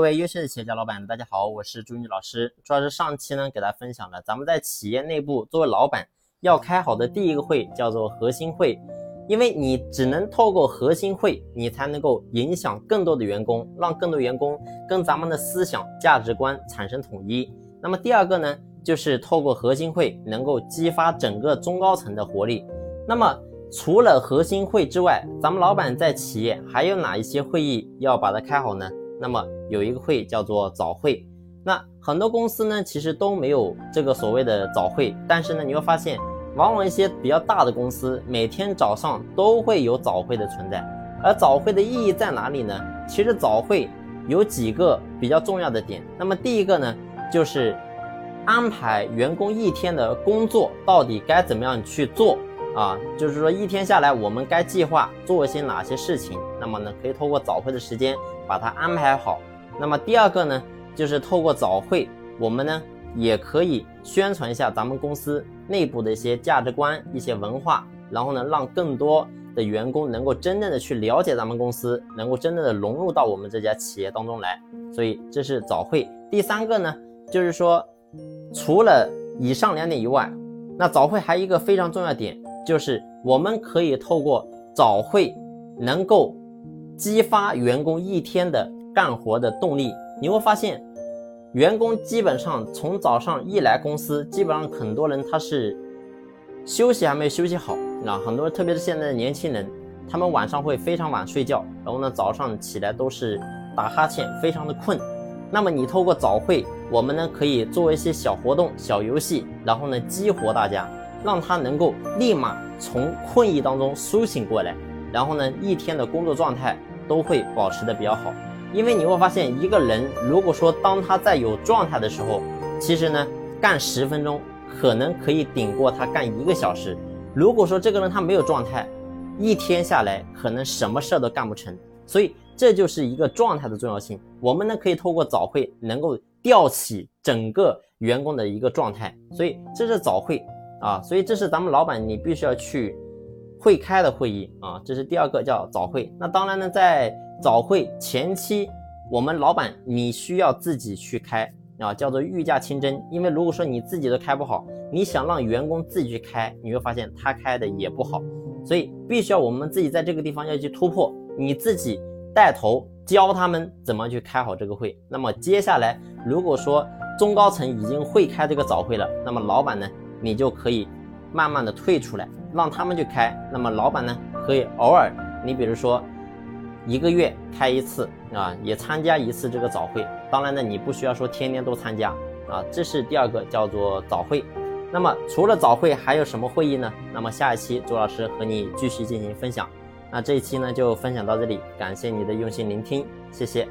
各位优秀的企业家老板，大家好，我是朱玉老师。主要是上期呢，给大家分享了咱们在企业内部作为老板要开好的第一个会，叫做核心会。因为你只能透过核心会，你才能够影响更多的员工，让更多员工跟咱们的思想价值观产生统一。那么第二个呢，就是透过核心会能够激发整个中高层的活力。那么除了核心会之外，咱们老板在企业还有哪一些会议要把它开好呢？那么有一个会叫做早会，那很多公司呢其实都没有这个所谓的早会，但是呢你会发现，往往一些比较大的公司每天早上都会有早会的存在。而早会的意义在哪里呢？其实早会有几个比较重要的点。那么第一个呢，就是安排员工一天的工作到底该怎么样去做啊？就是说一天下来我们该计划做一些哪些事情？那么呢可以透过早会的时间。把它安排好。那么第二个呢，就是透过早会，我们呢也可以宣传一下咱们公司内部的一些价值观、一些文化，然后呢，让更多的员工能够真正的去了解咱们公司，能够真正的融入到我们这家企业当中来。所以这是早会。第三个呢，就是说，除了以上两点以外，那早会还有一个非常重要点，就是我们可以透过早会能够。激发员工一天的干活的动力，你会发现，员工基本上从早上一来公司，基本上很多人他是休息还没有休息好啊，很多人特别是现在的年轻人，他们晚上会非常晚睡觉，然后呢早上起来都是打哈欠，非常的困。那么你透过早会，我们呢可以做一些小活动、小游戏，然后呢激活大家，让他能够立马从困意当中苏醒过来，然后呢一天的工作状态。都会保持的比较好，因为你会发现，一个人如果说当他在有状态的时候，其实呢干十分钟可能可以顶过他干一个小时。如果说这个人他没有状态，一天下来可能什么事儿都干不成。所以这就是一个状态的重要性。我们呢可以透过早会能够吊起整个员工的一个状态，所以这是早会啊，所以这是咱们老板你必须要去。会开的会议啊，这是第二个叫早会。那当然呢，在早会前期，我们老板你需要自己去开啊，叫做御驾亲征。因为如果说你自己都开不好，你想让员工自己去开，你会发现他开的也不好。所以必须要我们自己在这个地方要去突破，你自己带头教他们怎么去开好这个会。那么接下来，如果说中高层已经会开这个早会了，那么老板呢，你就可以慢慢的退出来。让他们去开，那么老板呢可以偶尔，你比如说一个月开一次啊，也参加一次这个早会。当然呢，你不需要说天天都参加啊。这是第二个叫做早会。那么除了早会还有什么会议呢？那么下一期周老师和你继续进行分享。那这一期呢就分享到这里，感谢你的用心聆听，谢谢。